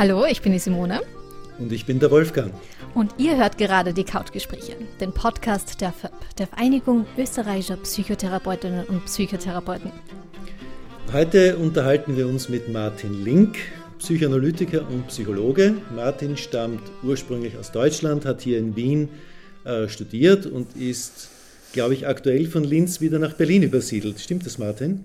Hallo, ich bin die Simone. Und ich bin der Wolfgang. Und ihr hört gerade die Couchgespräche, den Podcast der FÖP, der Vereinigung österreichischer Psychotherapeutinnen und Psychotherapeuten. Heute unterhalten wir uns mit Martin Link, Psychoanalytiker und Psychologe. Martin stammt ursprünglich aus Deutschland, hat hier in Wien äh, studiert und ist, glaube ich, aktuell von Linz wieder nach Berlin übersiedelt. Stimmt das, Martin?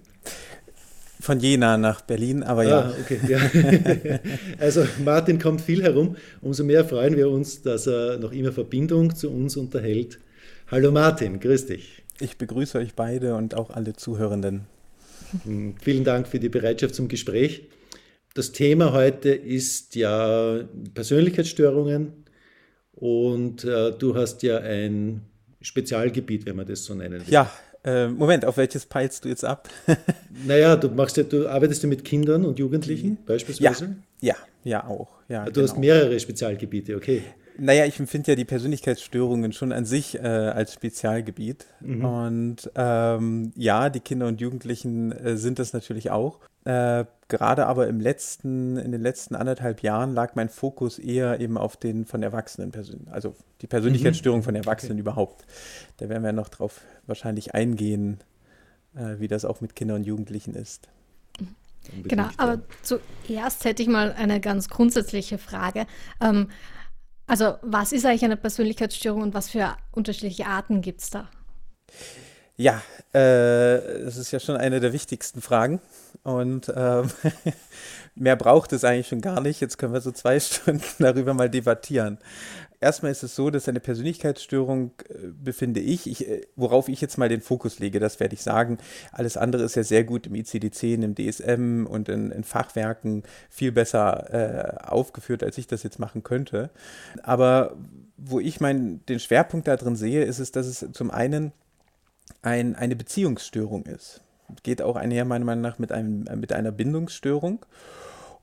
Von Jena nach Berlin, aber ja. Ah, okay, ja. also Martin kommt viel herum. Umso mehr freuen wir uns, dass er noch immer Verbindung zu uns unterhält. Hallo Martin, grüß dich. Ich begrüße euch beide und auch alle Zuhörenden. Hm, vielen Dank für die Bereitschaft zum Gespräch. Das Thema heute ist ja Persönlichkeitsstörungen und äh, du hast ja ein Spezialgebiet, wenn man das so nennen will. Ja, äh, Moment, auf welches peilst du jetzt ab? naja, du machst ja, du arbeitest ja mit Kindern und Jugendlichen beispielsweise? Ja, ja, ja auch. Ja, du genau. hast mehrere Spezialgebiete, okay. Naja, ich empfinde ja die Persönlichkeitsstörungen schon an sich äh, als Spezialgebiet. Mhm. Und ähm, ja, die Kinder und Jugendlichen äh, sind das natürlich auch. Äh, gerade aber im letzten, in den letzten anderthalb Jahren lag mein Fokus eher eben auf den von Erwachsenen Persön also die Persönlichkeitsstörung mhm. von Erwachsenen okay. überhaupt. Da werden wir noch drauf wahrscheinlich eingehen, äh, wie das auch mit Kindern und Jugendlichen ist. Genau, aber zuerst hätte ich mal eine ganz grundsätzliche Frage. Ähm, also, was ist eigentlich eine Persönlichkeitsstörung und was für unterschiedliche Arten gibt es da? Ja, äh, das ist ja schon eine der wichtigsten Fragen. Und ähm, mehr braucht es eigentlich schon gar nicht. Jetzt können wir so zwei Stunden darüber mal debattieren. Erstmal ist es so, dass eine Persönlichkeitsstörung, äh, befinde ich, ich, äh, worauf ich jetzt mal den Fokus lege, das werde ich sagen. Alles andere ist ja sehr gut im ICD-10, im DSM und in, in Fachwerken viel besser äh, aufgeführt, als ich das jetzt machen könnte. Aber wo ich mein, den Schwerpunkt da drin sehe, ist es, dass es zum einen ein, eine Beziehungsstörung ist. Geht auch einher, meiner Meinung nach, mit, einem, mit einer Bindungsstörung.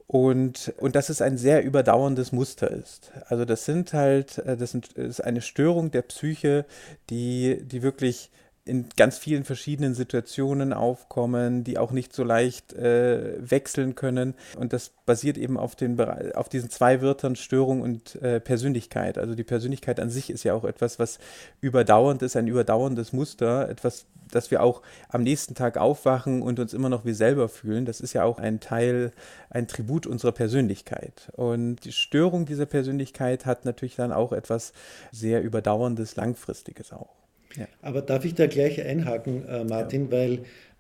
Und, und dass es ein sehr überdauerndes Muster ist. Also das sind halt, äh, das, sind, ist eine Störung der Psyche, die, die wirklich in ganz vielen verschiedenen Situationen aufkommen, die auch nicht so leicht äh, wechseln können. Und das basiert eben auf, den, auf diesen zwei Wörtern Störung und äh, Persönlichkeit. Also die Persönlichkeit an sich ist ja auch etwas, was überdauernd ist, ein überdauerndes Muster, etwas, das wir auch am nächsten Tag aufwachen und uns immer noch wie selber fühlen. Das ist ja auch ein Teil, ein Tribut unserer Persönlichkeit. Und die Störung dieser Persönlichkeit hat natürlich dann auch etwas sehr überdauerndes, langfristiges auch. Ja. Aber darf ich da gleich einhaken, äh, Martin, ja. weil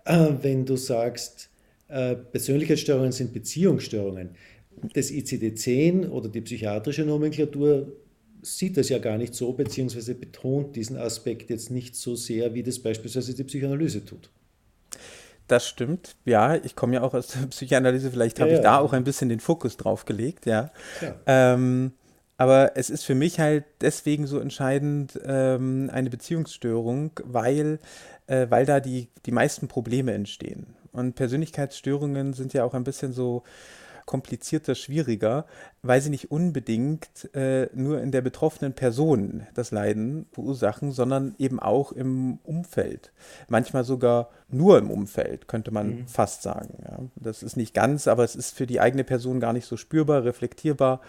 äh, wenn du sagst, äh, Persönlichkeitsstörungen sind Beziehungsstörungen, das ICD-10 oder die psychiatrische Nomenklatur sieht das ja gar nicht so, beziehungsweise betont diesen Aspekt jetzt nicht so sehr, wie das beispielsweise die Psychoanalyse tut. Das stimmt, ja. Ich komme ja auch aus der Psychoanalyse, vielleicht habe ja, ich da auch ein bisschen den Fokus drauf gelegt, ja. Ähm, aber es ist für mich halt deswegen so entscheidend ähm, eine Beziehungsstörung, weil, äh, weil da die, die meisten Probleme entstehen. Und Persönlichkeitsstörungen sind ja auch ein bisschen so komplizierter, schwieriger, weil sie nicht unbedingt äh, nur in der betroffenen Person das Leiden verursachen, sondern eben auch im Umfeld. Manchmal sogar nur im Umfeld, könnte man mhm. fast sagen. Ja. Das ist nicht ganz, aber es ist für die eigene Person gar nicht so spürbar, reflektierbar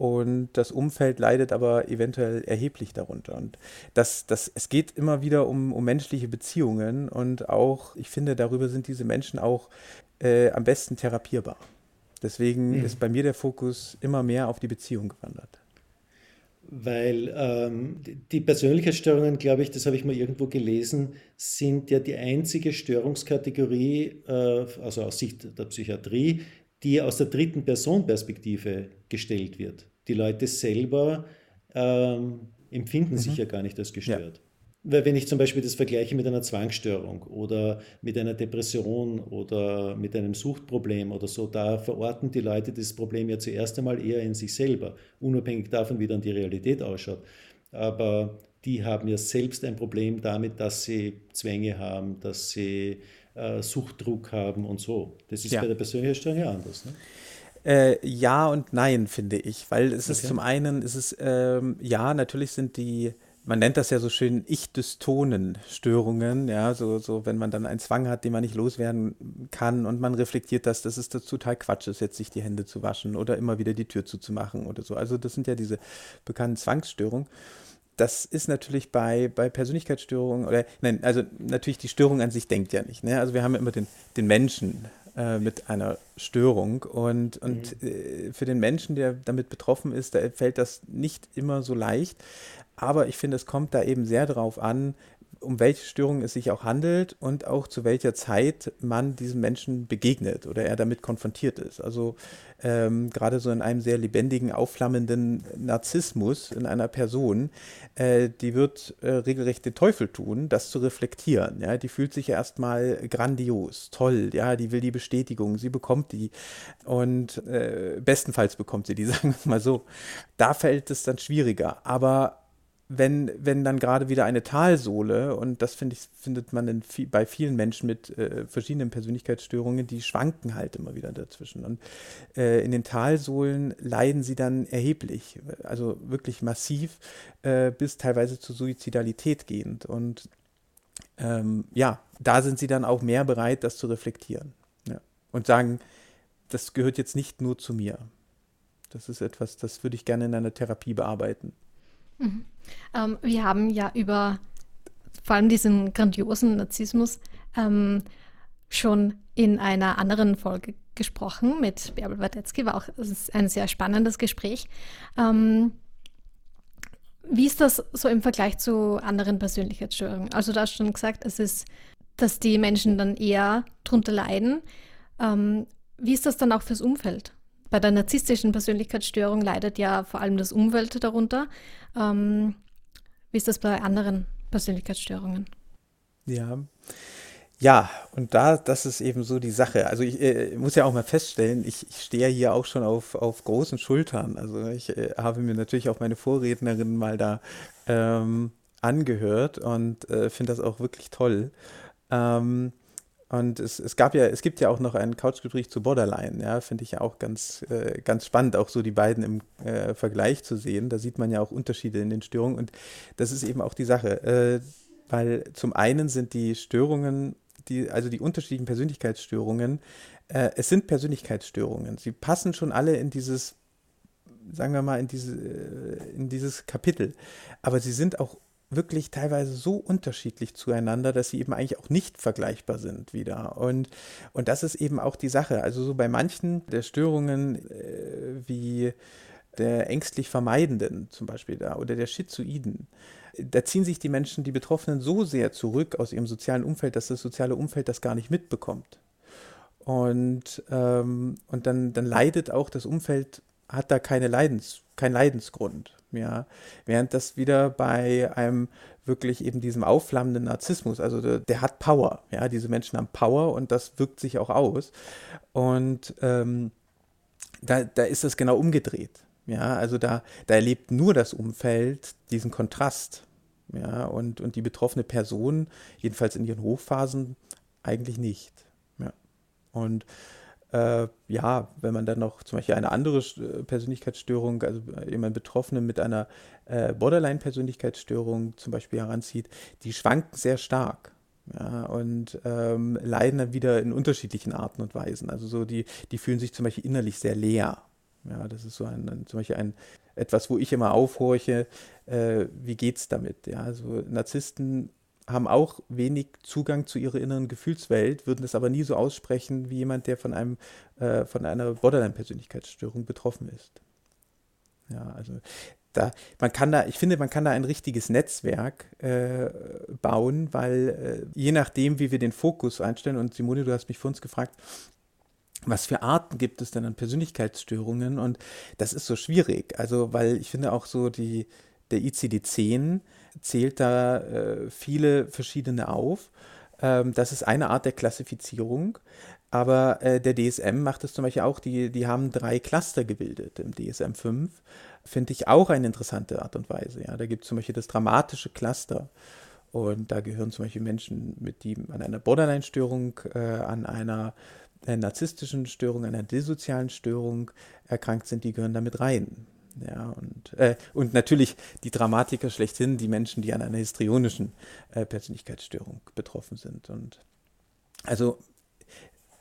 und das Umfeld leidet aber eventuell erheblich darunter. Und das, das, es geht immer wieder um, um menschliche Beziehungen und auch, ich finde, darüber sind diese Menschen auch äh, am besten therapierbar. Deswegen mhm. ist bei mir der Fokus immer mehr auf die Beziehung gewandert. Weil ähm, die Persönlichkeitsstörungen, glaube ich, das habe ich mal irgendwo gelesen, sind ja die einzige Störungskategorie, äh, also aus Sicht der Psychiatrie, die aus der dritten Person-Perspektive gestellt wird. Die Leute selber ähm, empfinden mhm. sich ja gar nicht als gestört. Ja. Weil wenn ich zum Beispiel das vergleiche mit einer Zwangsstörung oder mit einer Depression oder mit einem Suchtproblem oder so, da verorten die Leute das Problem ja zuerst einmal eher in sich selber, unabhängig davon, wie dann die Realität ausschaut. Aber die haben ja selbst ein Problem damit, dass sie Zwänge haben, dass sie äh, Suchtdruck haben und so. Das ist ja. bei der Persönlichkeitsstörung ja anders. Ne? Äh, ja und nein, finde ich, weil es okay. ist zum einen, ist es, ähm, ja, natürlich sind die man nennt das ja so schön Ich-Dystonen-Störungen, ja, so, so, wenn man dann einen Zwang hat, den man nicht loswerden kann und man reflektiert das, dass es das total Quatsch ist, jetzt sich die Hände zu waschen oder immer wieder die Tür zuzumachen oder so. Also das sind ja diese bekannten Zwangsstörungen. Das ist natürlich bei, bei Persönlichkeitsstörungen, oder nein, also natürlich die Störung an sich denkt ja nicht. Ne? Also wir haben ja immer den, den Menschen äh, mit einer Störung. Und, und mhm. äh, für den Menschen, der damit betroffen ist, da fällt das nicht immer so leicht. Aber ich finde, es kommt da eben sehr darauf an, um welche Störung es sich auch handelt und auch zu welcher Zeit man diesem Menschen begegnet oder er damit konfrontiert ist. Also ähm, gerade so in einem sehr lebendigen, aufflammenden Narzissmus in einer Person, äh, die wird äh, regelrecht den Teufel tun, das zu reflektieren. Ja, die fühlt sich erstmal grandios, toll, ja, die will die Bestätigung, sie bekommt die und äh, bestenfalls bekommt sie die, sagen wir mal so. Da fällt es dann schwieriger. Aber wenn, wenn dann gerade wieder eine Talsohle, und das finde ich, findet man in, bei vielen Menschen mit äh, verschiedenen Persönlichkeitsstörungen, die schwanken halt immer wieder dazwischen. Und äh, in den Talsohlen leiden sie dann erheblich, also wirklich massiv, äh, bis teilweise zur Suizidalität gehend. Und ähm, ja, da sind sie dann auch mehr bereit, das zu reflektieren. Ja. Und sagen, das gehört jetzt nicht nur zu mir. Das ist etwas, das würde ich gerne in einer Therapie bearbeiten. Mhm. Ähm, wir haben ja über vor allem diesen grandiosen Narzissmus ähm, schon in einer anderen Folge gesprochen mit Bärbel Wadetzky, war auch ein sehr spannendes Gespräch. Ähm, wie ist das so im Vergleich zu anderen Persönlichkeitsstörungen? Also du hast schon gesagt, es ist, dass die Menschen dann eher drunter leiden. Ähm, wie ist das dann auch fürs Umfeld? Bei der narzisstischen Persönlichkeitsstörung leidet ja vor allem das Umfeld darunter. Ähm, wie ist das bei anderen Persönlichkeitsstörungen? Ja. Ja, und da, das ist eben so die Sache. Also ich äh, muss ja auch mal feststellen, ich, ich stehe hier auch schon auf, auf großen Schultern. Also ich äh, habe mir natürlich auch meine Vorrednerin mal da ähm, angehört und äh, finde das auch wirklich toll. Ähm, und es, es gab ja, es gibt ja auch noch ein Couchgespräch zu Borderline, ja, finde ich ja auch ganz, äh, ganz spannend, auch so die beiden im äh, Vergleich zu sehen. Da sieht man ja auch Unterschiede in den Störungen und das ist eben auch die Sache. Äh, weil zum einen sind die Störungen, die, also die unterschiedlichen Persönlichkeitsstörungen, äh, es sind Persönlichkeitsstörungen. Sie passen schon alle in dieses, sagen wir mal, in, diese, äh, in dieses Kapitel. Aber sie sind auch wirklich teilweise so unterschiedlich zueinander, dass sie eben eigentlich auch nicht vergleichbar sind wieder. Und, und das ist eben auch die Sache. Also so bei manchen der Störungen äh, wie der ängstlich Vermeidenden zum Beispiel da oder der Schizoiden, da ziehen sich die Menschen, die Betroffenen so sehr zurück aus ihrem sozialen Umfeld, dass das soziale Umfeld das gar nicht mitbekommt. Und, ähm, und dann, dann leidet auch das Umfeld, hat da keine Leidens, keinen Leidensgrund. Ja, während das wieder bei einem wirklich eben diesem aufflammenden Narzissmus, also der, der, hat Power, ja, diese Menschen haben Power und das wirkt sich auch aus. Und ähm, da, da ist das genau umgedreht. Ja, also da, da erlebt nur das Umfeld diesen Kontrast. Ja, und, und die betroffene Person, jedenfalls in ihren Hochphasen, eigentlich nicht. Ja. Und äh, ja, wenn man dann noch zum Beispiel eine andere äh, Persönlichkeitsstörung, also jemand Betroffenen mit einer äh, Borderline-Persönlichkeitsstörung zum Beispiel heranzieht, die schwanken sehr stark. Ja, und ähm, leiden dann wieder in unterschiedlichen Arten und Weisen. Also so die, die fühlen sich zum Beispiel innerlich sehr leer. Ja, das ist so ein, ein zum Beispiel ein etwas, wo ich immer aufhorche, äh, wie geht's damit? Ja, also Narzissten haben auch wenig Zugang zu ihrer inneren Gefühlswelt, würden es aber nie so aussprechen wie jemand, der von einem äh, von einer Borderline-Persönlichkeitsstörung betroffen ist. Ja, also da, man kann da, ich finde, man kann da ein richtiges Netzwerk äh, bauen, weil äh, je nachdem, wie wir den Fokus einstellen, und Simone, du hast mich vor uns gefragt, was für Arten gibt es denn an Persönlichkeitsstörungen? Und das ist so schwierig. Also, weil ich finde auch so die, der ICD-10 zählt da äh, viele verschiedene auf. Ähm, das ist eine Art der Klassifizierung. Aber äh, der DSM macht es zum Beispiel auch, die, die haben drei Cluster gebildet im DSM 5. Finde ich auch eine interessante Art und Weise. Ja. Da gibt es zum Beispiel das dramatische Cluster. Und da gehören zum Beispiel Menschen, mit die an einer Borderline-Störung, äh, an einer narzisstischen Störung, einer dissozialen Störung erkrankt sind, die gehören damit rein. Ja, und, äh, und natürlich die Dramatiker schlechthin, die Menschen, die an einer histrionischen äh, Persönlichkeitsstörung betroffen sind. Und also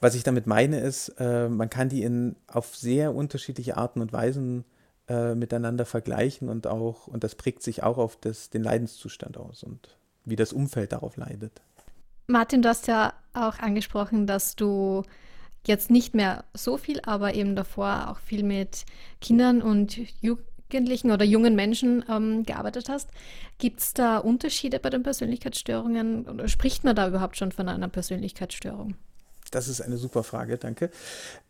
was ich damit meine ist, äh, man kann die in auf sehr unterschiedliche Arten und Weisen äh, miteinander vergleichen und auch, und das prägt sich auch auf das, den Leidenszustand aus und wie das Umfeld darauf leidet. Martin, du hast ja auch angesprochen, dass du jetzt nicht mehr so viel, aber eben davor auch viel mit Kindern und Jugendlichen oder jungen Menschen ähm, gearbeitet hast. Gibt es da Unterschiede bei den Persönlichkeitsstörungen oder spricht man da überhaupt schon von einer Persönlichkeitsstörung? Das ist eine super Frage, danke.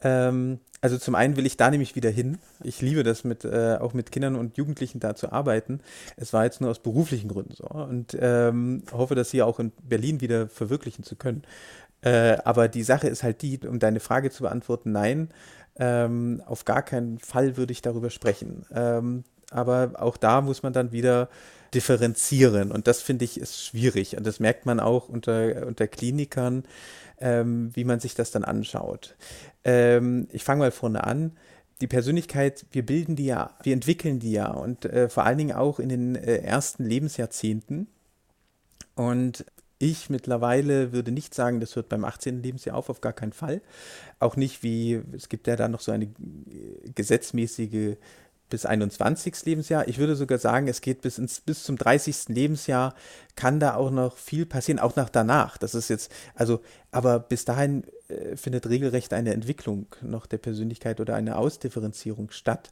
Ähm, also zum einen will ich da nämlich wieder hin. Ich liebe das, mit, äh, auch mit Kindern und Jugendlichen da zu arbeiten. Es war jetzt nur aus beruflichen Gründen so und ähm, hoffe, das hier auch in Berlin wieder verwirklichen zu können. Äh, aber die Sache ist halt die, um deine Frage zu beantworten, nein, ähm, auf gar keinen Fall würde ich darüber sprechen. Ähm, aber auch da muss man dann wieder differenzieren und das finde ich ist schwierig und das merkt man auch unter, unter Klinikern ähm, wie man sich das dann anschaut. Ähm, ich fange mal vorne an. Die Persönlichkeit, wir bilden die ja, wir entwickeln die ja und äh, vor allen Dingen auch in den äh, ersten Lebensjahrzehnten. Und ich mittlerweile würde nicht sagen, das hört beim 18. Lebensjahr auf, auf gar keinen Fall. Auch nicht wie, es gibt ja da noch so eine äh, gesetzmäßige bis 21. Lebensjahr. Ich würde sogar sagen, es geht bis, ins, bis zum 30. Lebensjahr, kann da auch noch viel passieren, auch nach danach. Das ist jetzt, also, aber bis dahin äh, findet regelrecht eine Entwicklung noch der Persönlichkeit oder eine Ausdifferenzierung statt.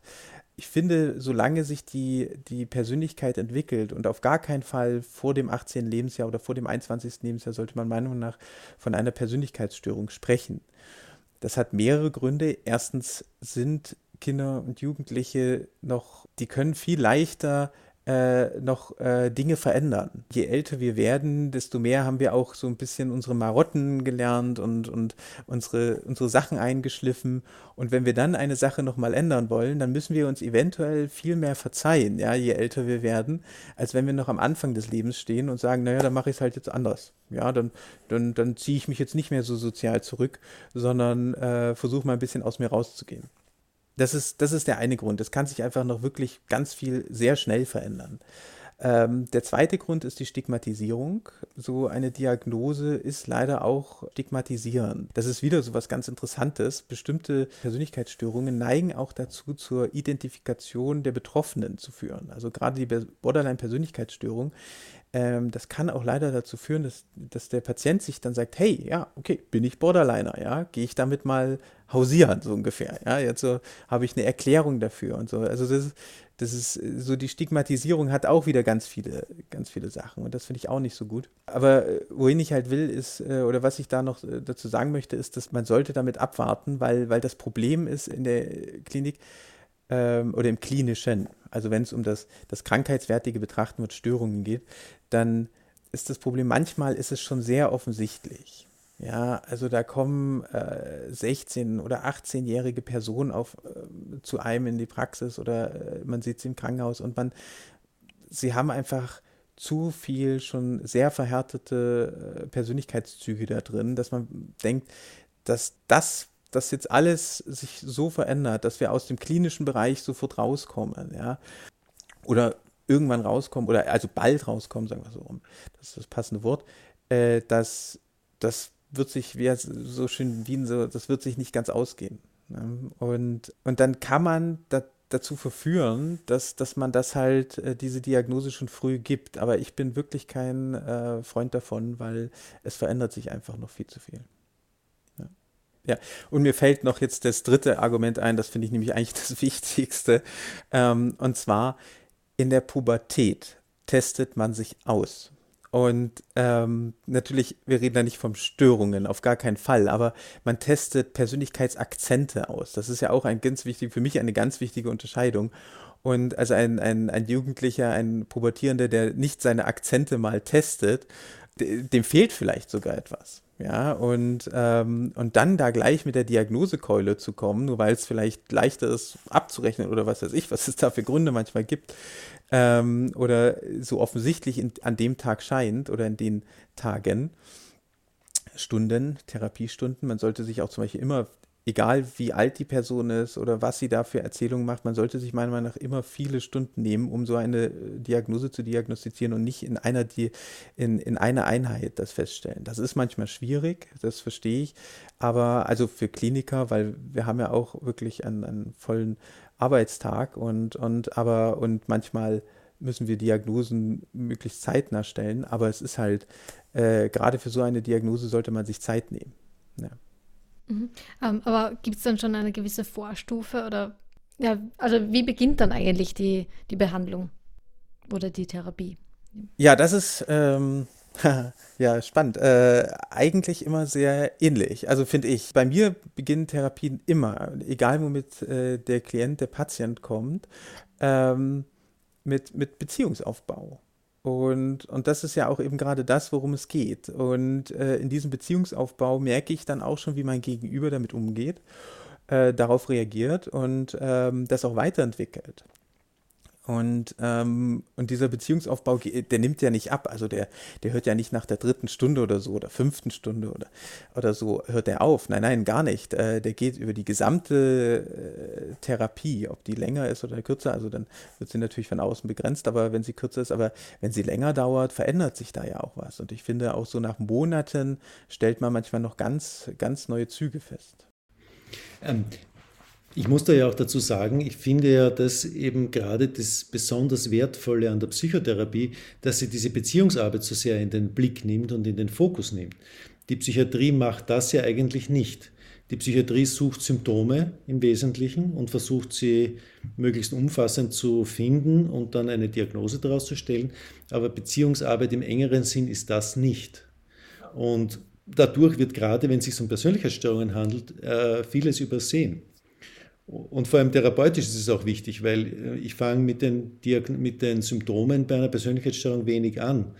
Ich finde, solange sich die, die Persönlichkeit entwickelt und auf gar keinen Fall vor dem 18. Lebensjahr oder vor dem 21. Lebensjahr sollte man meiner Meinung nach von einer Persönlichkeitsstörung sprechen. Das hat mehrere Gründe. Erstens sind Kinder und Jugendliche noch, die können viel leichter äh, noch äh, Dinge verändern. Je älter wir werden, desto mehr haben wir auch so ein bisschen unsere Marotten gelernt und, und unsere, unsere Sachen eingeschliffen. Und wenn wir dann eine Sache nochmal ändern wollen, dann müssen wir uns eventuell viel mehr verzeihen, ja, je älter wir werden, als wenn wir noch am Anfang des Lebens stehen und sagen, naja, dann mache ich es halt jetzt anders. Ja, dann, dann, dann ziehe ich mich jetzt nicht mehr so sozial zurück, sondern äh, versuche mal ein bisschen aus mir rauszugehen. Das ist, das ist der eine Grund. Es kann sich einfach noch wirklich ganz viel sehr schnell verändern. Ähm, der zweite Grund ist die Stigmatisierung. So eine Diagnose ist leider auch stigmatisierend. Das ist wieder so was ganz Interessantes. Bestimmte Persönlichkeitsstörungen neigen auch dazu, zur Identifikation der Betroffenen zu führen. Also gerade die Borderline-Persönlichkeitsstörung ähm, das kann auch leider dazu führen, dass, dass der Patient sich dann sagt, hey, ja, okay, bin ich Borderliner, ja, gehe ich damit mal hausieren, so ungefähr, ja, jetzt so habe ich eine Erklärung dafür und so. Also das ist, das ist so die Stigmatisierung hat auch wieder ganz viele, ganz viele Sachen und das finde ich auch nicht so gut. Aber äh, wohin ich halt will, ist, äh, oder was ich da noch äh, dazu sagen möchte, ist, dass man sollte damit abwarten, weil, weil das Problem ist in der Klinik, ähm, oder im klinischen, also wenn es um das, das krankheitswertige Betrachten mit Störungen geht, dann ist das Problem, manchmal ist es schon sehr offensichtlich. Ja, also da kommen äh, 16- oder 18-jährige Personen auf, äh, zu einem in die Praxis oder äh, man sieht sie im Krankenhaus und man, sie haben einfach zu viel schon sehr verhärtete äh, Persönlichkeitszüge da drin, dass man denkt, dass das dass jetzt alles sich so verändert, dass wir aus dem klinischen Bereich sofort rauskommen, ja. Oder irgendwann rauskommen, oder also bald rauskommen, sagen wir so rum. Das ist das passende Wort. Äh, das, das wird sich, wie so schön Wien, so, das wird sich nicht ganz ausgehen. Ne? Und, und dann kann man da, dazu verführen, dass, dass man das halt, äh, diese Diagnose schon früh gibt. Aber ich bin wirklich kein äh, Freund davon, weil es verändert sich einfach noch viel zu viel. Ja, und mir fällt noch jetzt das dritte Argument ein, das finde ich nämlich eigentlich das Wichtigste. Ähm, und zwar, in der Pubertät testet man sich aus. Und ähm, natürlich, wir reden da nicht von Störungen, auf gar keinen Fall, aber man testet Persönlichkeitsakzente aus. Das ist ja auch ein ganz wichtig, für mich eine ganz wichtige Unterscheidung. Und also ein, ein, ein Jugendlicher, ein Pubertierender, der nicht seine Akzente mal testet, dem fehlt vielleicht sogar etwas. Ja, und, ähm, und dann da gleich mit der Diagnosekeule zu kommen, nur weil es vielleicht leichter ist abzurechnen oder was weiß ich, was es da für Gründe manchmal gibt, ähm, oder so offensichtlich in, an dem Tag scheint oder in den Tagen, Stunden, Therapiestunden. Man sollte sich auch zum Beispiel immer egal wie alt die Person ist oder was sie da für Erzählungen macht, man sollte sich meiner Meinung nach immer viele Stunden nehmen, um so eine äh, Diagnose zu diagnostizieren und nicht in einer, die, in, in einer Einheit das feststellen. Das ist manchmal schwierig, das verstehe ich, aber also für Kliniker, weil wir haben ja auch wirklich einen, einen vollen Arbeitstag und, und aber und manchmal müssen wir Diagnosen möglichst zeitnah stellen, aber es ist halt, äh, gerade für so eine Diagnose sollte man sich Zeit nehmen. Ja. Mhm. Ähm, aber gibt es dann schon eine gewisse Vorstufe oder ja, also wie beginnt dann eigentlich die, die Behandlung oder die Therapie? Ja, das ist ähm, ja spannend. Äh, eigentlich immer sehr ähnlich. Also finde ich. Bei mir beginnen Therapien immer, egal womit äh, der Klient, der Patient kommt, ähm, mit, mit Beziehungsaufbau. Und, und das ist ja auch eben gerade das, worum es geht. Und äh, in diesem Beziehungsaufbau merke ich dann auch schon, wie mein Gegenüber damit umgeht, äh, darauf reagiert und ähm, das auch weiterentwickelt. Und, ähm, und dieser Beziehungsaufbau, der nimmt ja nicht ab. Also der, der hört ja nicht nach der dritten Stunde oder so oder fünften Stunde oder, oder so, hört er auf. Nein, nein, gar nicht. Äh, der geht über die gesamte äh, Therapie, ob die länger ist oder kürzer. Also dann wird sie natürlich von außen begrenzt, aber wenn sie kürzer ist, aber wenn sie länger dauert, verändert sich da ja auch was. Und ich finde, auch so nach Monaten stellt man manchmal noch ganz, ganz neue Züge fest. Ähm, ich muss da ja auch dazu sagen, ich finde ja, dass eben gerade das besonders Wertvolle an der Psychotherapie, dass sie diese Beziehungsarbeit so sehr in den Blick nimmt und in den Fokus nimmt. Die Psychiatrie macht das ja eigentlich nicht. Die Psychiatrie sucht Symptome im Wesentlichen und versucht sie möglichst umfassend zu finden und dann eine Diagnose daraus zu stellen. Aber Beziehungsarbeit im engeren Sinn ist das nicht. Und dadurch wird gerade, wenn es sich um Persönlichkeitsstörungen handelt, äh, vieles übersehen. Und vor allem therapeutisch ist es auch wichtig, weil äh, ich fange mit den, mit den Symptomen bei einer Persönlichkeitsstörung wenig an.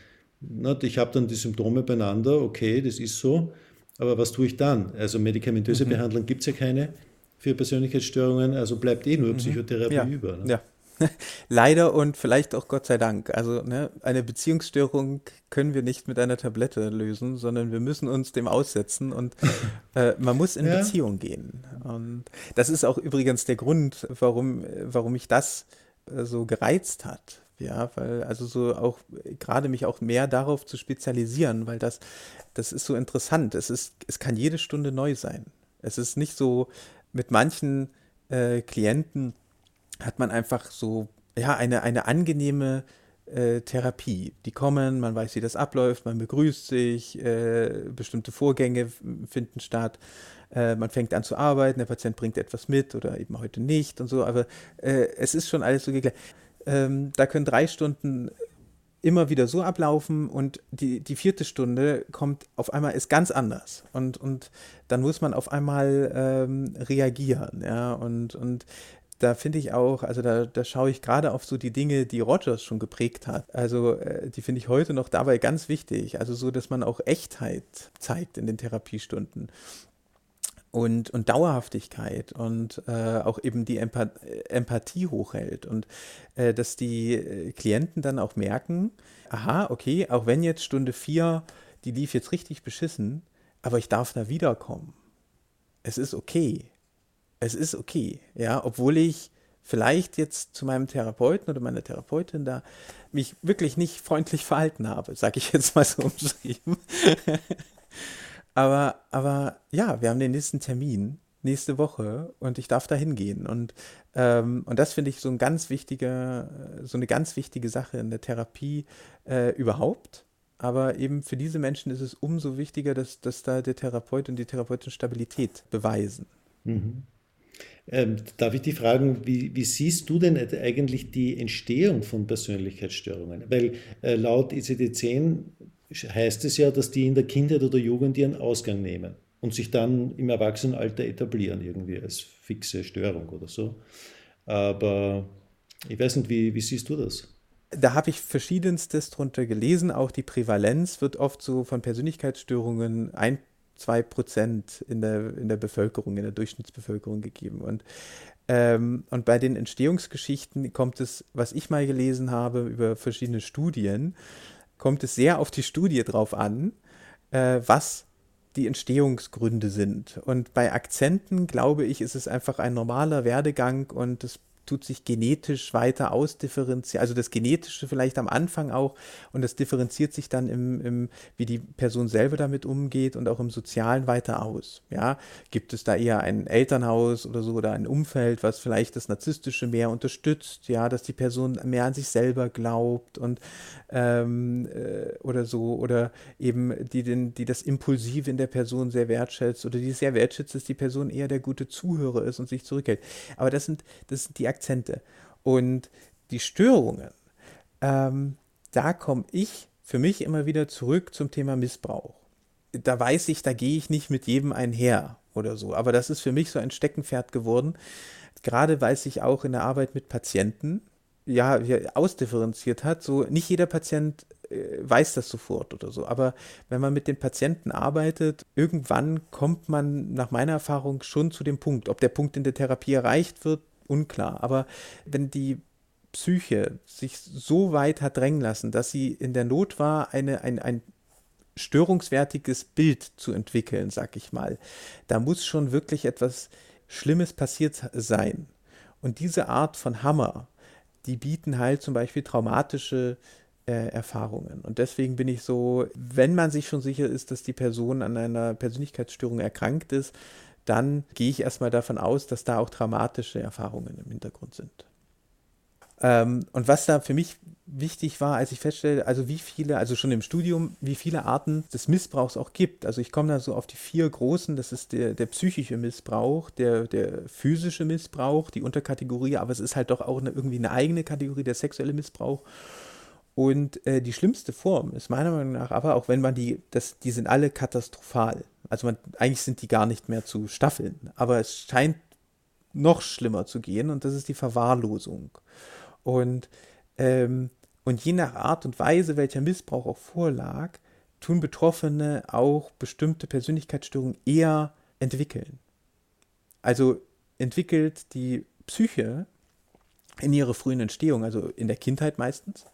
Ich habe dann die Symptome beieinander, okay, das ist so, aber was tue ich dann? Also medikamentöse mhm. Behandlung gibt es ja keine für Persönlichkeitsstörungen, also bleibt eh nur mhm. Psychotherapie ja. über. Ne? Ja. Leider und vielleicht auch Gott sei Dank. Also ne, eine Beziehungsstörung können wir nicht mit einer Tablette lösen, sondern wir müssen uns dem aussetzen und äh, man muss in ja. Beziehung gehen. Und das ist auch übrigens der Grund, warum, warum mich das äh, so gereizt hat. Ja, weil also so auch gerade mich auch mehr darauf zu spezialisieren, weil das, das ist so interessant. Es ist, es kann jede Stunde neu sein. Es ist nicht so mit manchen äh, Klienten, hat man einfach so, ja, eine, eine angenehme äh, Therapie. Die kommen, man weiß, wie das abläuft, man begrüßt sich, äh, bestimmte Vorgänge finden statt, äh, man fängt an zu arbeiten, der Patient bringt etwas mit oder eben heute nicht und so, aber äh, es ist schon alles so geklärt. Ähm, da können drei Stunden immer wieder so ablaufen und die, die vierte Stunde kommt auf einmal, ist ganz anders und, und dann muss man auf einmal ähm, reagieren, ja, und, und da finde ich auch, also da, da schaue ich gerade auf so die Dinge, die Rogers schon geprägt hat. Also äh, die finde ich heute noch dabei ganz wichtig. Also so, dass man auch Echtheit zeigt in den Therapiestunden. Und, und Dauerhaftigkeit und äh, auch eben die Empath Empathie hochhält und äh, dass die äh, Klienten dann auch merken, aha, okay, auch wenn jetzt Stunde vier, die lief jetzt richtig beschissen, aber ich darf da wiederkommen. Es ist okay es ist okay, ja, obwohl ich vielleicht jetzt zu meinem Therapeuten oder meiner Therapeutin da mich wirklich nicht freundlich verhalten habe, sage ich jetzt mal so umschrieben. aber, aber ja, wir haben den nächsten Termin nächste Woche und ich darf da hingehen. Und, ähm, und das finde ich so ein ganz wichtiger, so eine ganz wichtige Sache in der Therapie äh, überhaupt. Aber eben für diese Menschen ist es umso wichtiger, dass, dass da der Therapeut und die Therapeutin Stabilität beweisen. Mhm. Ähm, darf ich dich fragen, wie, wie, siehst du denn eigentlich die Entstehung von Persönlichkeitsstörungen? Weil äh, laut ICD-10 heißt es ja, dass die in der Kindheit oder Jugend ihren Ausgang nehmen und sich dann im Erwachsenenalter etablieren, irgendwie als fixe Störung oder so. Aber ich weiß nicht, wie, wie siehst du das? Da habe ich verschiedenstes drunter gelesen. Auch die Prävalenz wird oft so von Persönlichkeitsstörungen ein, zwei Prozent in der, in der Bevölkerung, in der Durchschnittsbevölkerung gegeben. Und, ähm, und bei den Entstehungsgeschichten kommt es, was ich mal gelesen habe über verschiedene Studien, kommt es sehr auf die Studie drauf an, äh, was die Entstehungsgründe sind. Und bei Akzenten, glaube ich, ist es einfach ein normaler Werdegang und es tut sich genetisch weiter ausdifferenzieren, also das Genetische vielleicht am Anfang auch und das differenziert sich dann im, im, wie die Person selber damit umgeht und auch im Sozialen weiter aus. Ja, gibt es da eher ein Elternhaus oder so oder ein Umfeld, was vielleicht das Narzisstische mehr unterstützt, ja, dass die Person mehr an sich selber glaubt und ähm, äh, oder so oder eben die, den, die das Impulsive in der Person sehr wertschätzt oder die sehr wertschätzt, dass die Person eher der gute Zuhörer ist und sich zurückhält. Aber das sind, das sind die Akzente. Und die Störungen, ähm, da komme ich für mich immer wieder zurück zum Thema Missbrauch. Da weiß ich, da gehe ich nicht mit jedem einher oder so. Aber das ist für mich so ein Steckenpferd geworden. Gerade weiß ich auch in der Arbeit mit Patienten, ja, ausdifferenziert hat. So, nicht jeder Patient äh, weiß das sofort oder so. Aber wenn man mit den Patienten arbeitet, irgendwann kommt man nach meiner Erfahrung schon zu dem Punkt. Ob der Punkt in der Therapie erreicht wird, unklar. Aber wenn die Psyche sich so weit hat drängen lassen, dass sie in der Not war, eine, ein, ein störungswertiges Bild zu entwickeln, sag ich mal, da muss schon wirklich etwas Schlimmes passiert sein. Und diese Art von Hammer, die bieten halt zum Beispiel traumatische äh, Erfahrungen. Und deswegen bin ich so, wenn man sich schon sicher ist, dass die Person an einer Persönlichkeitsstörung erkrankt ist, dann gehe ich erstmal davon aus, dass da auch traumatische Erfahrungen im Hintergrund sind. Ähm, und was da für mich wichtig war, als ich feststellte, also wie viele, also schon im Studium, wie viele Arten des Missbrauchs auch gibt. Also ich komme da so auf die vier großen, das ist der, der psychische Missbrauch, der, der physische Missbrauch, die Unterkategorie, aber es ist halt doch auch eine, irgendwie eine eigene Kategorie, der sexuelle Missbrauch. Und äh, die schlimmste Form ist meiner Meinung nach aber, auch wenn man die, das, die sind alle katastrophal. Also man, eigentlich sind die gar nicht mehr zu staffeln, aber es scheint noch schlimmer zu gehen und das ist die Verwahrlosung. Und, ähm, und je nach Art und Weise, welcher Missbrauch auch vorlag, tun Betroffene auch bestimmte Persönlichkeitsstörungen eher entwickeln. Also entwickelt die Psyche in ihrer frühen Entstehung, also in der Kindheit meistens,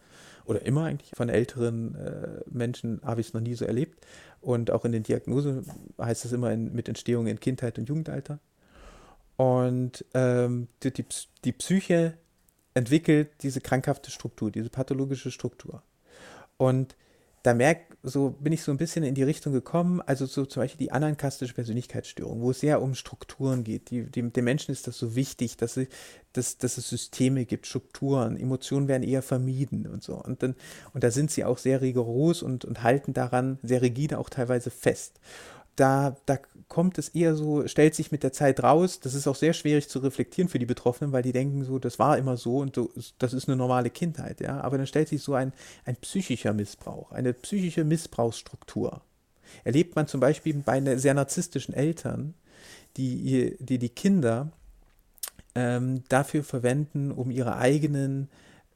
oder immer eigentlich, von älteren äh, Menschen habe ich es noch nie so erlebt, und auch in den Diagnosen heißt es immer in, mit Entstehung in Kindheit und Jugendalter. Und ähm, die, die, die Psyche entwickelt diese krankhafte Struktur, diese pathologische Struktur. Und da merk, so bin ich so ein bisschen in die Richtung gekommen, also so zum Beispiel die anankastische Persönlichkeitsstörung, wo es sehr um Strukturen geht. Die, die, dem Menschen ist das so wichtig, dass, sie, dass, dass es Systeme gibt, Strukturen, Emotionen werden eher vermieden und so. Und, dann, und da sind sie auch sehr rigoros und, und halten daran sehr rigide auch teilweise fest da, da kommt es eher so, stellt sich mit der Zeit raus. Das ist auch sehr schwierig zu reflektieren für die Betroffenen, weil die denken so, das war immer so und das ist eine normale Kindheit, ja. Aber dann stellt sich so ein, ein psychischer Missbrauch, eine psychische Missbrauchsstruktur. Erlebt man zum Beispiel bei sehr narzisstischen Eltern, die die, die Kinder ähm, dafür verwenden, um ihre eigenen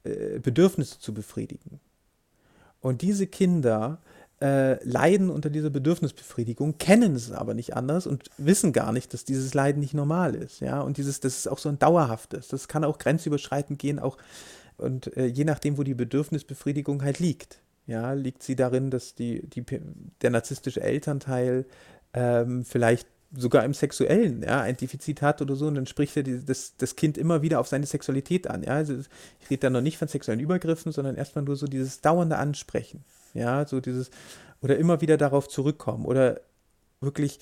äh, Bedürfnisse zu befriedigen. Und diese Kinder äh, leiden unter dieser Bedürfnisbefriedigung, kennen es aber nicht anders und wissen gar nicht, dass dieses Leiden nicht normal ist. Ja, und dieses, das ist auch so ein dauerhaftes. Das kann auch grenzüberschreitend gehen, auch und äh, je nachdem, wo die Bedürfnisbefriedigung halt liegt. Ja, liegt sie darin, dass die, die, der narzisstische Elternteil ähm, vielleicht sogar im Sexuellen ja, ein Defizit hat oder so, und dann spricht er die, das, das Kind immer wieder auf seine Sexualität an. Ja? Also ich rede da noch nicht von sexuellen Übergriffen, sondern erstmal nur so dieses dauernde Ansprechen. Ja, so dieses, oder immer wieder darauf zurückkommen oder wirklich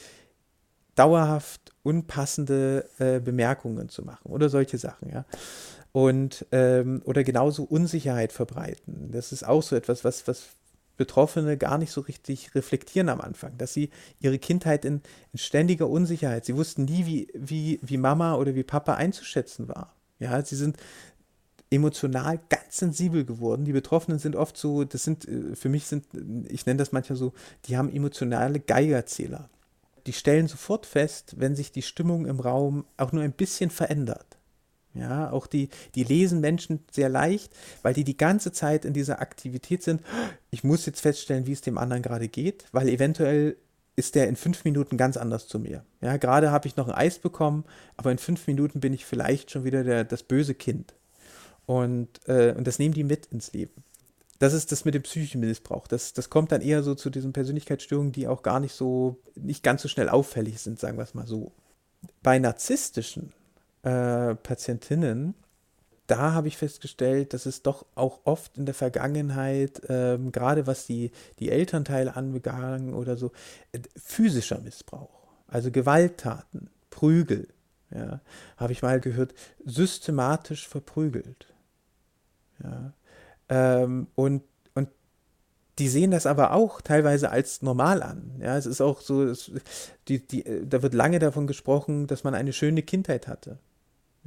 dauerhaft unpassende äh, Bemerkungen zu machen oder solche Sachen, ja. Und ähm, oder genauso Unsicherheit verbreiten. Das ist auch so etwas, was, was Betroffene gar nicht so richtig reflektieren am Anfang, dass sie ihre Kindheit in, in ständiger Unsicherheit, sie wussten nie, wie, wie, wie Mama oder wie Papa einzuschätzen war. Ja, sie sind, emotional ganz sensibel geworden. Die Betroffenen sind oft so, das sind, äh, für mich sind, ich nenne das manchmal so, die haben emotionale Geigerzähler. Die stellen sofort fest, wenn sich die Stimmung im Raum auch nur ein bisschen verändert. Ja, auch die, die lesen Menschen sehr leicht, weil die die ganze Zeit in dieser Aktivität sind. Ich muss jetzt feststellen, wie es dem anderen gerade geht, weil eventuell ist der in fünf Minuten ganz anders zu mir. Ja, gerade habe ich noch ein Eis bekommen, aber in fünf Minuten bin ich vielleicht schon wieder der, das böse Kind. Und, äh, und das nehmen die mit ins Leben. das ist das mit dem psychischen Missbrauch. Das, das kommt dann eher so zu diesen Persönlichkeitsstörungen, die auch gar nicht so, nicht ganz so schnell auffällig sind, sagen wir es mal so. Bei narzisstischen äh, Patientinnen, da habe ich festgestellt, dass es doch auch oft in der Vergangenheit, ähm, gerade was die, die Elternteile anbegangen oder so, äh, physischer Missbrauch, also Gewalttaten, Prügel, ja, habe ich mal gehört, systematisch verprügelt. Ja, ähm, und, die sehen das aber auch teilweise als normal an. Ja, es ist auch so, es, die, die, da wird lange davon gesprochen, dass man eine schöne Kindheit hatte.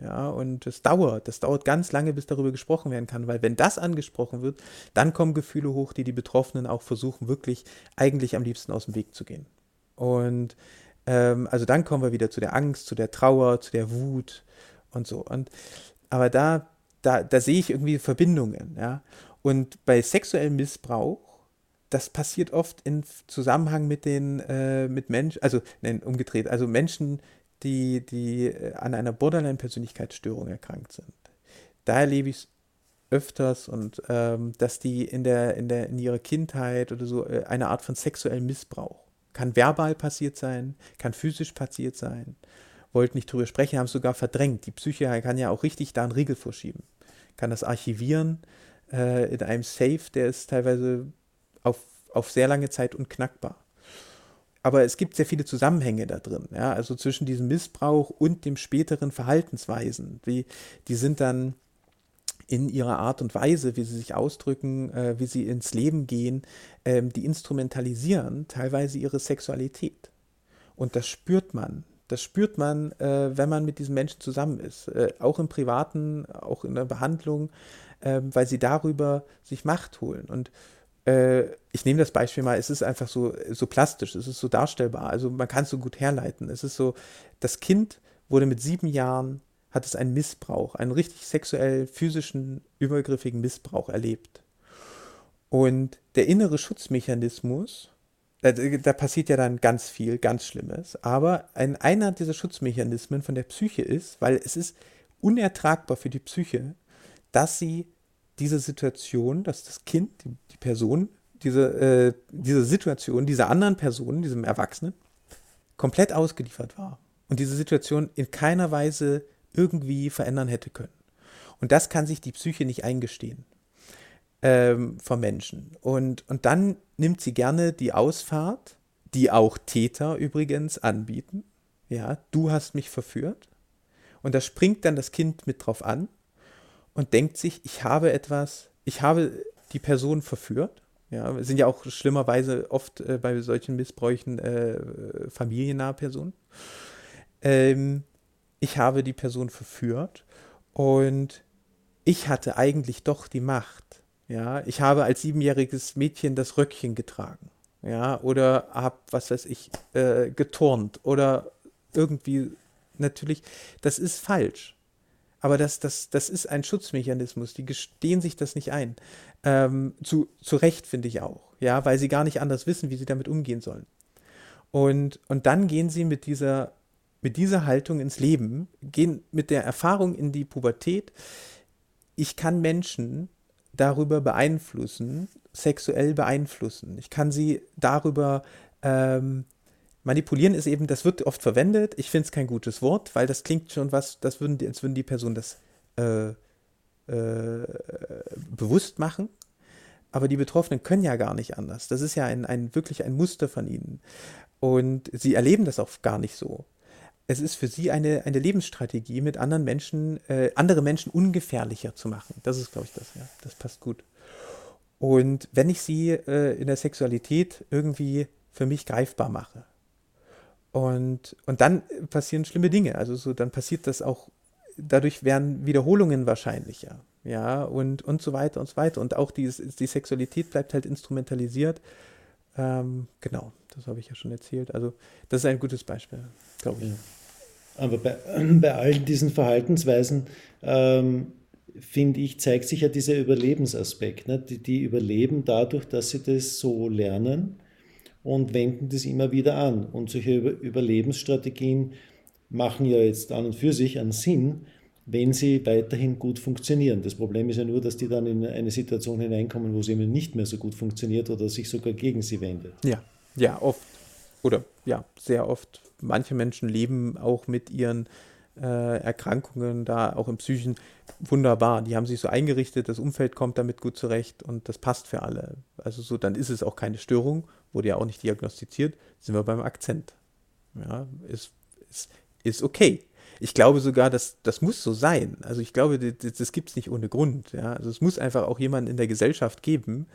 Ja, und es dauert, das dauert ganz lange, bis darüber gesprochen werden kann, weil wenn das angesprochen wird, dann kommen Gefühle hoch, die die Betroffenen auch versuchen, wirklich eigentlich am liebsten aus dem Weg zu gehen. Und ähm, also dann kommen wir wieder zu der Angst, zu der Trauer, zu der Wut und so. Und aber da da, da sehe ich irgendwie Verbindungen, ja. Und bei sexuellem Missbrauch, das passiert oft in Zusammenhang mit den, äh, mit Menschen, also nein, umgedreht, also Menschen, die, die äh, an einer Borderline-Persönlichkeitsstörung erkrankt sind. Da erlebe ich es öfters und ähm, dass die in der, in der, in ihrer Kindheit oder so äh, eine Art von sexuellem Missbrauch. Kann verbal passiert sein, kann physisch passiert sein wollten nicht drüber sprechen, haben es sogar verdrängt. Die Psyche kann ja auch richtig da einen Riegel vorschieben. Kann das archivieren äh, in einem Safe, der ist teilweise auf, auf sehr lange Zeit unknackbar. Aber es gibt sehr viele Zusammenhänge da drin, ja, also zwischen diesem Missbrauch und dem späteren Verhaltensweisen. Die, die sind dann in ihrer Art und Weise, wie sie sich ausdrücken, äh, wie sie ins Leben gehen, ähm, die instrumentalisieren teilweise ihre Sexualität. Und das spürt man. Das spürt man, äh, wenn man mit diesen Menschen zusammen ist. Äh, auch im Privaten, auch in der Behandlung, äh, weil sie darüber sich Macht holen. Und ich nehme das Beispiel mal, es ist einfach so, so plastisch, es ist so darstellbar. Also man kann es so gut herleiten. Es ist so, das Kind wurde mit sieben Jahren, hat es einen Missbrauch, einen richtig sexuell, physischen, übergriffigen Missbrauch erlebt. Und der innere Schutzmechanismus, da, da, passiert ja dann ganz viel, ganz Schlimmes. Aber ein, einer dieser Schutzmechanismen von der Psyche ist, weil es ist unertragbar für die Psyche, dass sie diese Situation, dass das Kind, die, die Person, diese, äh, diese Situation, dieser anderen Person, diesem Erwachsenen, komplett ausgeliefert war. Und diese Situation in keiner Weise irgendwie verändern hätte können. Und das kann sich die Psyche nicht eingestehen ähm, vom Menschen. Und, und dann nimmt sie gerne die Ausfahrt, die auch Täter übrigens anbieten. Ja, du hast mich verführt. Und da springt dann das Kind mit drauf an und denkt sich, ich habe etwas, ich habe die Person verführt. Ja, sind ja auch schlimmerweise oft äh, bei solchen Missbräuchen äh, familiennahe Personen. Ähm, ich habe die Person verführt und ich hatte eigentlich doch die Macht. Ja, ich habe als siebenjähriges Mädchen das Röckchen getragen. Ja, oder habe, was weiß ich, äh, geturnt oder irgendwie, natürlich, das ist falsch. Aber das, das, das ist ein Schutzmechanismus, die gestehen sich das nicht ein. Ähm, zu, zu Recht finde ich auch, ja, weil sie gar nicht anders wissen, wie sie damit umgehen sollen. Und, und dann gehen sie mit dieser, mit dieser Haltung ins Leben, gehen mit der Erfahrung in die Pubertät. Ich kann Menschen darüber beeinflussen, sexuell beeinflussen. Ich kann sie darüber ähm, manipulieren ist eben, das wird oft verwendet. Ich finde es kein gutes Wort, weil das klingt schon was, das würden, als würden die Personen das äh, äh, bewusst machen. Aber die Betroffenen können ja gar nicht anders. Das ist ja ein, ein wirklich ein Muster von ihnen. Und sie erleben das auch gar nicht so es ist für sie eine, eine Lebensstrategie, mit anderen Menschen, äh, andere Menschen ungefährlicher zu machen. Das ist, glaube ich, das, ja. Das passt gut. Und wenn ich sie äh, in der Sexualität irgendwie für mich greifbar mache, und, und dann passieren schlimme Dinge. Also so, dann passiert das auch, dadurch werden Wiederholungen wahrscheinlicher. Ja, und, und so weiter und so weiter. Und auch die, die Sexualität bleibt halt instrumentalisiert. Ähm, genau, das habe ich ja schon erzählt. Also, das ist ein gutes Beispiel, glaube ich. Ja. Aber bei, bei allen diesen Verhaltensweisen, ähm, finde ich, zeigt sich ja dieser Überlebensaspekt. Ne? Die, die überleben dadurch, dass sie das so lernen und wenden das immer wieder an. Und solche Überlebensstrategien machen ja jetzt an und für sich einen Sinn, wenn sie weiterhin gut funktionieren. Das Problem ist ja nur, dass die dann in eine Situation hineinkommen, wo sie eben nicht mehr so gut funktioniert oder sich sogar gegen sie wendet. Ja, ja, oft. Oder ja, sehr oft. Manche Menschen leben auch mit ihren äh, Erkrankungen da, auch im Psychen, wunderbar. Die haben sich so eingerichtet, das Umfeld kommt damit gut zurecht und das passt für alle. Also so, dann ist es auch keine Störung, wurde ja auch nicht diagnostiziert, sind wir beim Akzent. Ja, ist, ist, ist okay. Ich glaube sogar, dass das muss so sein. Also ich glaube, das, das gibt es nicht ohne Grund. Ja? Also es muss einfach auch jemanden in der Gesellschaft geben,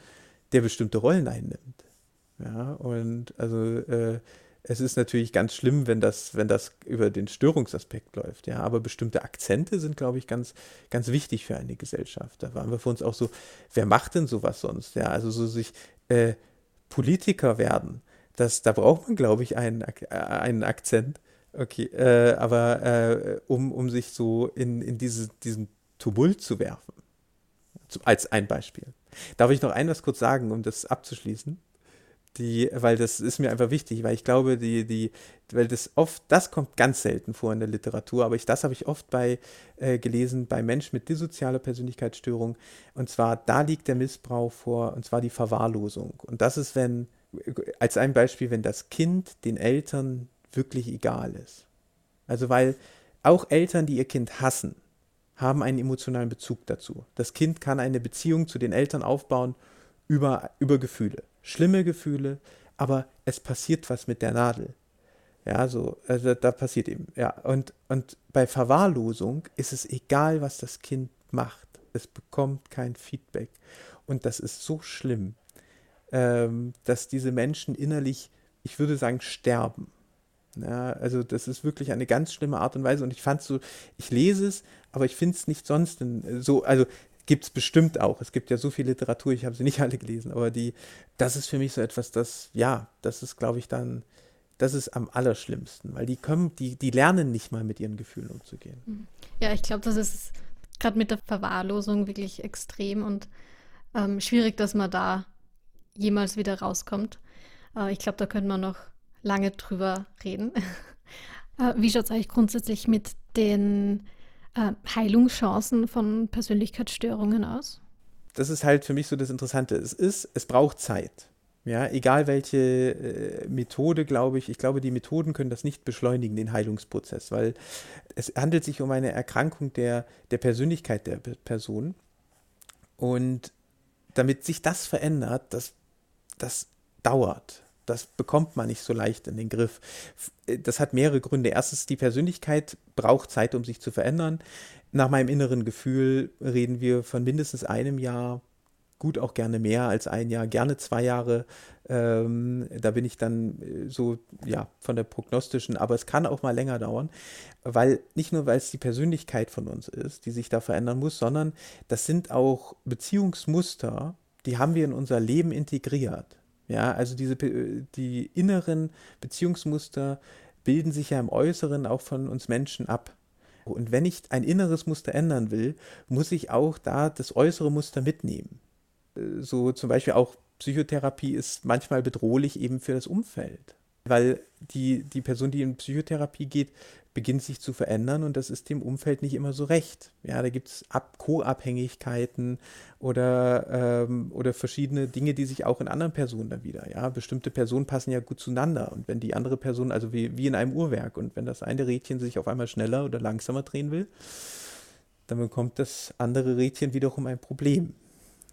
der bestimmte Rollen einnimmt. Ja, und also äh, es ist natürlich ganz schlimm, wenn das, wenn das über den Störungsaspekt läuft, ja. Aber bestimmte Akzente sind, glaube ich, ganz, ganz wichtig für eine Gesellschaft. Da waren wir für uns auch so, wer macht denn sowas sonst? Ja, also so sich äh, Politiker werden, das, da braucht man, glaube ich, einen, äh, einen Akzent. Okay, äh, aber äh, um, um sich so in, in diese, diesen Tumult zu werfen. Als ein Beispiel. Darf ich noch ein was kurz sagen, um das abzuschließen? Die, weil das ist mir einfach wichtig, weil ich glaube, die, die, weil das oft, das kommt ganz selten vor in der Literatur, aber ich, das habe ich oft bei äh, gelesen bei Menschen mit dissozialer Persönlichkeitsstörung. Und zwar, da liegt der Missbrauch vor, und zwar die Verwahrlosung. Und das ist, wenn, als ein Beispiel, wenn das Kind den Eltern wirklich egal ist. Also weil auch Eltern, die ihr Kind hassen, haben einen emotionalen Bezug dazu. Das Kind kann eine Beziehung zu den Eltern aufbauen über, über Gefühle. Schlimme Gefühle, aber es passiert was mit der Nadel. Ja, so, also da passiert eben, ja. Und, und bei Verwahrlosung ist es egal, was das Kind macht. Es bekommt kein Feedback. Und das ist so schlimm, ähm, dass diese Menschen innerlich, ich würde sagen, sterben. Ja, also das ist wirklich eine ganz schlimme Art und Weise und ich fand so, ich lese es, aber ich finde es nicht sonst in, so, also gibt es bestimmt auch. Es gibt ja so viel Literatur, ich habe sie nicht alle gelesen, aber die, das ist für mich so etwas, das, ja, das ist, glaube ich, dann, das ist am allerschlimmsten, weil die kommen, die, die lernen nicht mal mit ihren Gefühlen umzugehen. Mhm. Ja, ich glaube, das ist gerade mit der Verwahrlosung wirklich extrem und ähm, schwierig, dass man da jemals wieder rauskommt. Äh, ich glaube, da könnte man noch lange drüber reden. Äh, wie schaut es eigentlich grundsätzlich mit den äh, Heilungschancen von Persönlichkeitsstörungen aus? Das ist halt für mich so das Interessante. Es ist, es braucht Zeit. Ja, egal welche äh, Methode, glaube ich, ich glaube, die Methoden können das nicht beschleunigen, den Heilungsprozess, weil es handelt sich um eine Erkrankung der, der Persönlichkeit der Person. Und damit sich das verändert, das, das dauert das bekommt man nicht so leicht in den Griff. Äh, das hat mehrere Gründe. Erstens, die Persönlichkeit braucht Zeit, um sich zu verändern. Nach meinem inneren Gefühl reden wir von mindestens einem Jahr, gut auch gerne mehr als ein Jahr, gerne zwei Jahre. Ähm, da bin ich dann äh, so, ja, von der prognostischen, aber es kann auch mal länger dauern, weil nicht nur, weil es die Persönlichkeit von uns ist, die sich da verändern muss, sondern das sind auch Beziehungsmuster, die haben wir in unser Leben integriert. Ja, also diese, die inneren Beziehungsmuster bilden sich ja im Äußeren auch von uns Menschen ab. Und wenn ich ein inneres Muster ändern will, muss ich auch da das äußere Muster mitnehmen. So zum Beispiel auch Psychotherapie ist manchmal bedrohlich eben für das Umfeld. Weil die, die Person, die in Psychotherapie geht, beginnt sich zu verändern und das ist dem Umfeld nicht immer so recht. Ja, da gibt es Co-Abhängigkeiten oder, ähm, oder verschiedene Dinge, die sich auch in anderen Personen dann wieder, ja, bestimmte Personen passen ja gut zueinander und wenn die andere Person, also wie, wie in einem Uhrwerk und wenn das eine Rädchen sich auf einmal schneller oder langsamer drehen will, dann bekommt das andere Rädchen wiederum ein Problem.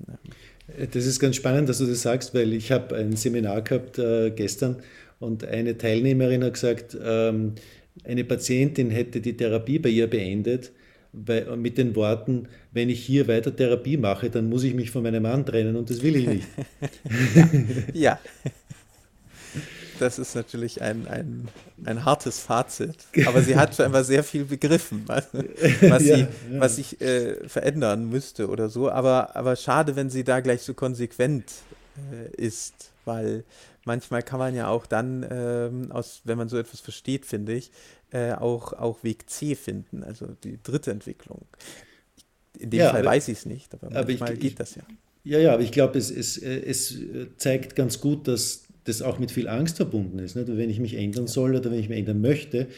Ja. Das ist ganz spannend, dass du das sagst, weil ich habe ein Seminar gehabt äh, gestern und eine Teilnehmerin hat gesagt, ähm, eine Patientin hätte die Therapie bei ihr beendet, weil, mit den Worten, wenn ich hier weiter Therapie mache, dann muss ich mich von meinem Mann trennen und das will ich nicht. ja. ja. Das ist natürlich ein, ein, ein hartes Fazit. Aber sie hat scheinbar sehr viel begriffen, was, was ja, sie, ja. Was sich äh, verändern müsste oder so. Aber, aber schade, wenn sie da gleich so konsequent äh, ist, weil manchmal kann man ja auch dann, ähm, aus, wenn man so etwas versteht, finde ich, äh, auch, auch Weg C finden, also die dritte Entwicklung. In dem ja, Fall aber, weiß ich es nicht, aber, aber manchmal ich, geht das ja. Ja, ja, aber ich glaube, es, es, es zeigt ganz gut, dass das auch mit viel Angst verbunden ist. Nicht? Wenn ich mich ändern soll oder wenn ich mich ändern möchte,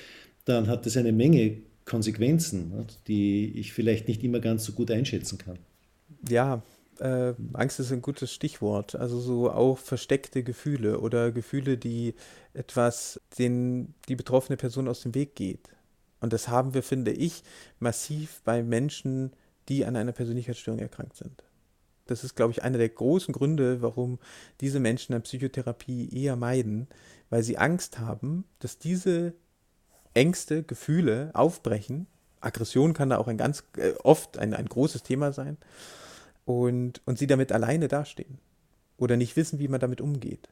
dann hat das eine Menge Konsequenzen, die ich vielleicht nicht immer ganz so gut einschätzen kann. Ja, äh, Angst ist ein gutes Stichwort. Also so auch versteckte Gefühle oder Gefühle, die etwas den die betroffene Person aus dem Weg geht. Und das haben wir, finde ich, massiv bei Menschen, die an einer Persönlichkeitsstörung erkrankt sind. Das ist, glaube ich, einer der großen Gründe, warum diese Menschen eine Psychotherapie eher meiden, weil sie Angst haben, dass diese Ängste, Gefühle aufbrechen. Aggression kann da auch ein ganz äh, oft ein, ein großes Thema sein. Und, und sie damit alleine dastehen. Oder nicht wissen, wie man damit umgeht.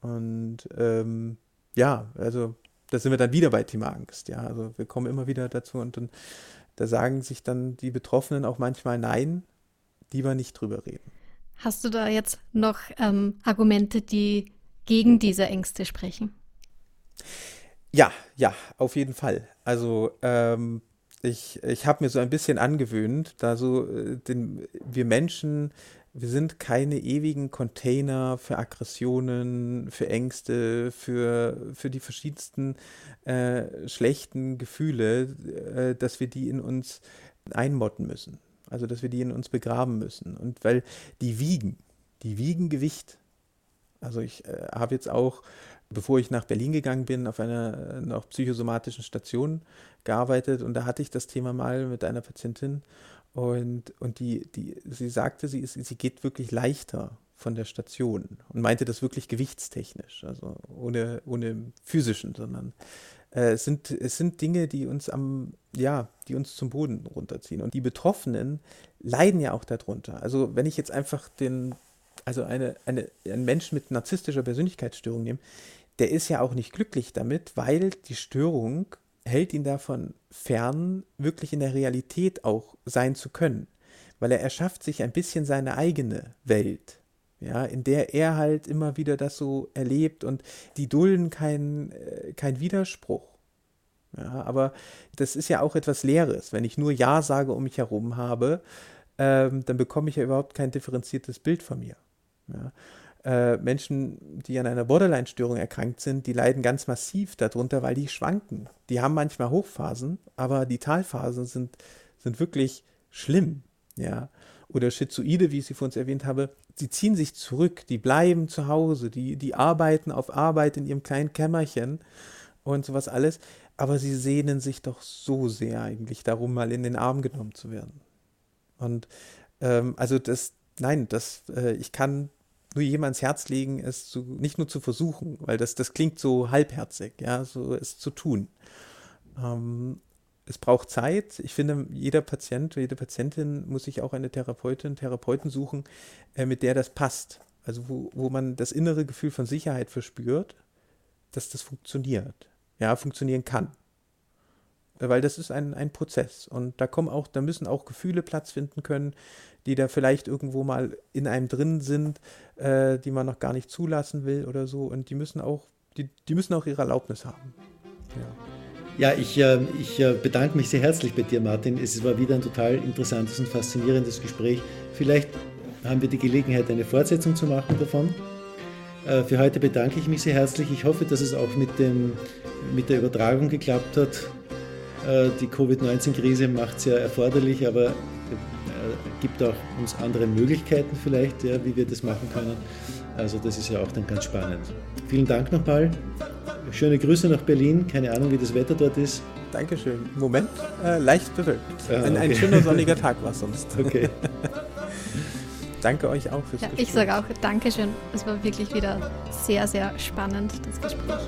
Und ähm, ja, also da sind wir dann wieder bei Thema Angst. Ja, also wir kommen immer wieder dazu und dann, da sagen sich dann die Betroffenen auch manchmal Nein, lieber nicht drüber reden. Hast du da jetzt noch ähm, Argumente, die gegen diese Ängste sprechen? Ja, ja, auf jeden Fall. Also ähm, ich, ich habe mir so ein bisschen angewöhnt, da so äh, den, wir Menschen wir sind keine ewigen Container für Aggressionen, für Ängste, für, für die verschiedensten äh, schlechten Gefühle, äh, dass wir die in uns einmotten müssen. Also dass wir die in uns begraben müssen. Und weil die wiegen, die wiegen Gewicht. Also ich äh, habe jetzt auch, bevor ich nach Berlin gegangen bin, auf einer noch psychosomatischen Station gearbeitet und da hatte ich das Thema mal mit einer Patientin und, und die, die, sie sagte, sie, ist, sie geht wirklich leichter von der Station und meinte das wirklich gewichtstechnisch, also ohne, ohne physischen, sondern äh, es, sind, es sind Dinge, die uns am, ja, die uns zum Boden runterziehen. Und die Betroffenen leiden ja auch darunter. Also wenn ich jetzt einfach den, also eine, eine, einen Menschen mit narzisstischer Persönlichkeitsstörung nehme, der ist ja auch nicht glücklich damit, weil die Störung hält ihn davon fern, wirklich in der Realität auch sein zu können. Weil er erschafft sich ein bisschen seine eigene Welt, ja, in der er halt immer wieder das so erlebt und die dulden keinen äh, kein Widerspruch. Ja, aber das ist ja auch etwas Leeres. Wenn ich nur Ja sage um mich herum habe, ähm, dann bekomme ich ja überhaupt kein differenziertes Bild von mir. Ja. Äh, Menschen, die an einer Borderline-Störung erkrankt sind, die leiden ganz massiv darunter, weil die schwanken. Die haben manchmal Hochphasen, aber die Talphasen sind, sind wirklich schlimm. Ja. Oder Schizoide, wie ich sie vor uns erwähnt habe, sie ziehen sich zurück, die bleiben zu Hause, die, die arbeiten auf Arbeit in ihrem kleinen Kämmerchen und sowas alles, aber sie sehnen sich doch so sehr eigentlich darum, mal in den Arm genommen zu werden. Und ähm, also das, nein, das, äh, ich kann nur jemands Herz legen, es zu, nicht nur zu versuchen, weil das, das klingt so halbherzig, ja, so es zu tun. Ähm, es braucht Zeit. Ich finde, jeder Patient, jede Patientin muss sich auch eine Therapeutin, Therapeuten suchen, äh, mit der das passt. Also wo, wo man das innere Gefühl von Sicherheit verspürt, dass das funktioniert. Ja, funktionieren kann weil das ist ein, ein Prozess und da kommen auch, da müssen auch Gefühle Platz finden können, die da vielleicht irgendwo mal in einem drin sind, äh, die man noch gar nicht zulassen will oder so und die müssen auch, die, die müssen auch ihre Erlaubnis haben. Ja. Ja, ich, äh, ich äh, bedanke mich sehr herzlich bei dir, Martin. Es war wieder ein total interessantes und faszinierendes Gespräch. Vielleicht haben wir die Gelegenheit, eine Fortsetzung zu machen davon. Äh, für heute bedanke ich mich sehr herzlich. Ich hoffe, dass es auch mit, dem, mit der Übertragung geklappt hat. Äh, die Covid-19-Krise macht es ja erforderlich, aber äh, gibt auch uns andere Möglichkeiten vielleicht, ja, wie wir das machen können. Also das ist ja auch dann ganz spannend. Vielen Dank nochmal. Schöne Grüße nach Berlin. Keine Ahnung, wie das Wetter dort ist. Dankeschön. Moment, äh, leicht bewölkt. Ah, okay. ein, ein, schöner sonniger Tag war sonst. Okay. Danke euch auch fürs ja, Gespräch. Ich sage auch Dankeschön. Es war wirklich wieder sehr, sehr spannend, das Gespräch.